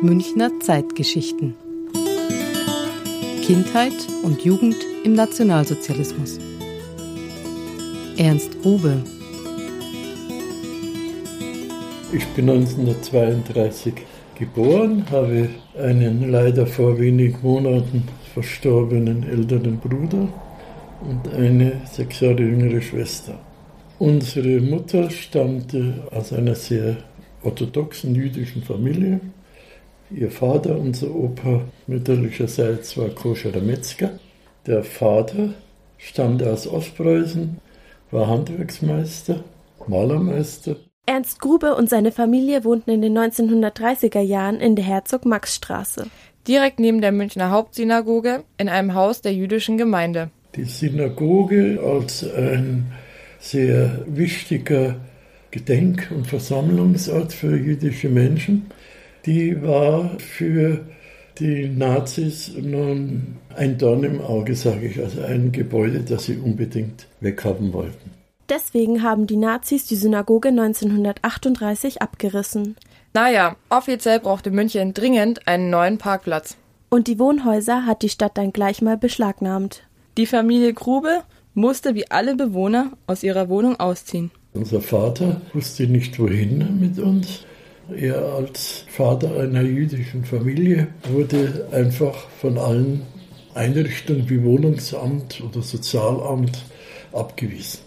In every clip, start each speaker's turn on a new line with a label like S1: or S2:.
S1: Münchner Zeitgeschichten. Kindheit und Jugend im Nationalsozialismus. Ernst Grube.
S2: Ich bin 1932 geboren, habe einen leider vor wenigen Monaten verstorbenen älteren Bruder und eine sechs Jahre jüngere Schwester. Unsere Mutter stammte aus einer sehr orthodoxen jüdischen Familie. Ihr Vater, unser Opa mütterlicherseits, war koscherer Metzger. Der Vater stammte aus Ostpreußen, war Handwerksmeister, Malermeister.
S3: Ernst Grube und seine Familie wohnten in den 1930er Jahren in der Herzog-Max-Straße.
S4: Direkt neben der Münchner Hauptsynagoge in einem Haus der jüdischen Gemeinde.
S2: Die Synagoge als ein sehr wichtiger Gedenk- und Versammlungsort für jüdische Menschen. Die war für die Nazis nun ein Dorn im Auge, sage ich, also ein Gebäude, das sie unbedingt weghaben wollten.
S3: Deswegen haben die Nazis die Synagoge 1938 abgerissen.
S4: Naja, offiziell brauchte München dringend einen neuen Parkplatz.
S3: Und die Wohnhäuser hat die Stadt dann gleich mal beschlagnahmt.
S4: Die Familie Grube musste wie alle Bewohner aus ihrer Wohnung ausziehen.
S2: Unser Vater wusste nicht wohin mit uns. Er als Vater einer jüdischen Familie wurde einfach von allen Einrichtungen wie Wohnungsamt oder Sozialamt abgewiesen.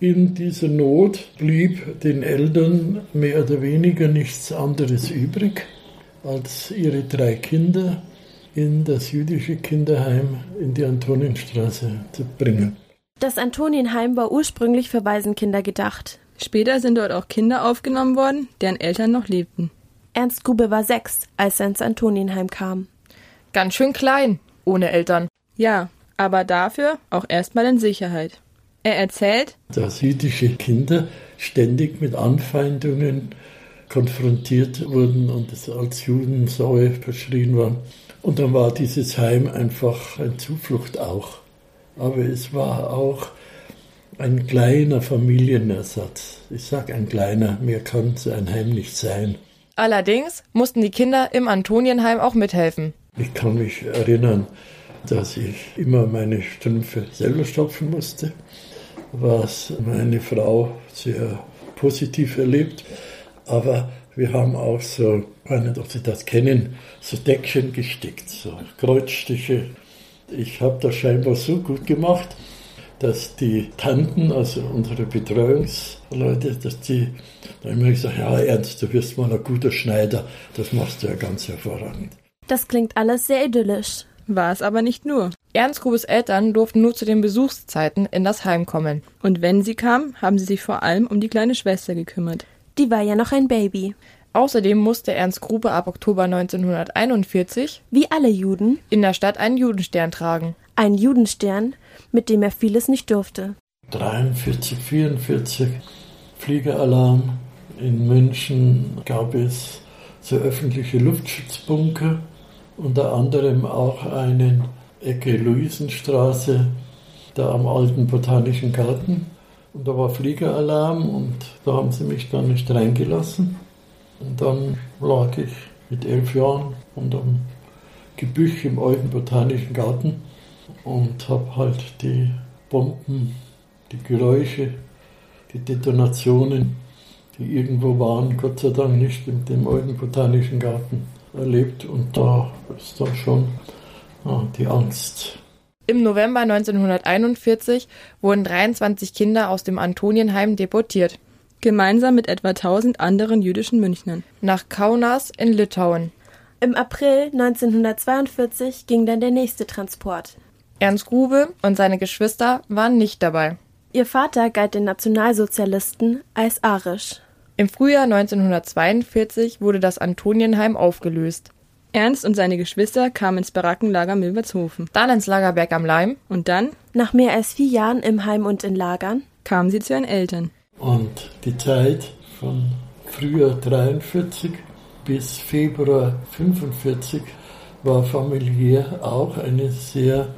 S2: In dieser Not blieb den Eltern mehr oder weniger nichts anderes übrig, als ihre drei Kinder in das jüdische Kinderheim in die Antonienstraße zu bringen.
S3: Das Antonienheim war ursprünglich für Waisenkinder gedacht.
S4: Später sind dort auch Kinder aufgenommen worden, deren Eltern noch lebten.
S3: Ernst Grube war sechs, als er ins Antonienheim kam.
S4: Ganz schön klein, ohne Eltern. Ja, aber dafür auch erstmal in Sicherheit. Er erzählt,
S2: dass jüdische Kinder ständig mit Anfeindungen konfrontiert wurden und es als Judensäue verschrien waren. Und dann war dieses Heim einfach ein Zuflucht auch. Aber es war auch ein kleiner Familienersatz. Ich sage ein kleiner, mehr kann so ein Heim nicht sein.
S4: Allerdings mussten die Kinder im Antonienheim auch mithelfen.
S2: Ich kann mich erinnern, dass ich immer meine Strümpfe selber stopfen musste, was meine Frau sehr positiv erlebt. Aber wir haben auch so, ich weiß nicht, ob Sie das kennen, so Deckchen gestickt, so Kreuzstiche. Ich habe das scheinbar so gut gemacht, dass die Tanten, also unsere Betreuungsleute, dass die dann immer gesagt ja Ernst, du wirst mal ein guter Schneider, das machst du ja ganz hervorragend.
S3: Das klingt alles sehr idyllisch.
S4: War es aber nicht nur. Ernst Grubes Eltern durften nur zu den Besuchszeiten in das Heim kommen. Und wenn sie kamen, haben sie sich vor allem um die kleine Schwester gekümmert.
S3: Die war ja noch ein Baby.
S4: Außerdem musste Ernst Grube ab Oktober 1941,
S3: wie alle Juden,
S4: in der Stadt einen Judenstern tragen.
S3: Ein Judenstern, mit dem er vieles nicht durfte.
S2: 43, 44 Fliegeralarm. In München gab es so öffentliche Luftschutzbunker, unter anderem auch einen Ecke Luisenstraße, da am alten Botanischen Garten. Und da war Fliegeralarm und da haben sie mich dann nicht reingelassen. Und dann lag ich mit elf Jahren unterm Gebüsch im alten Botanischen Garten und habe halt die Bomben, die Geräusche, die Detonationen, die irgendwo waren, Gott sei Dank nicht in dem alten Botanischen Garten erlebt. Und da ist dann schon ja, die Angst
S4: im November 1941 wurden 23 Kinder aus dem Antonienheim deportiert. Gemeinsam mit etwa 1000 anderen jüdischen Münchnern. Nach Kaunas in Litauen.
S3: Im April 1942 ging dann der nächste Transport.
S4: Ernst Grube und seine Geschwister waren nicht dabei.
S3: Ihr Vater galt den Nationalsozialisten als arisch.
S4: Im Frühjahr 1942 wurde das Antonienheim aufgelöst. Ernst und seine Geschwister kamen ins Barackenlager Milbertshofen, dann ins Lagerberg am Leim und dann,
S3: nach mehr als vier Jahren im Heim und in Lagern,
S4: kamen sie zu ihren Eltern.
S2: Und die Zeit von Frühjahr 43 bis Februar 45 war familiär auch eine sehr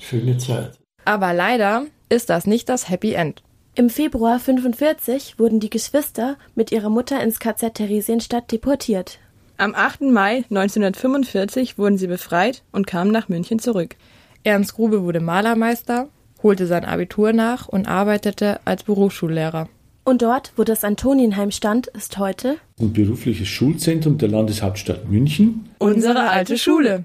S2: schöne Zeit.
S4: Aber leider ist das nicht das Happy End.
S3: Im Februar 45 wurden die Geschwister mit ihrer Mutter ins KZ Theresienstadt deportiert.
S4: Am 8. Mai 1945 wurden sie befreit und kamen nach München zurück. Ernst Grube wurde Malermeister, holte sein Abitur nach und arbeitete als Berufsschullehrer.
S3: Und dort, wo das Antonienheim stand, ist heute
S5: ein berufliches Schulzentrum der Landeshauptstadt München.
S4: Unsere alte Schule.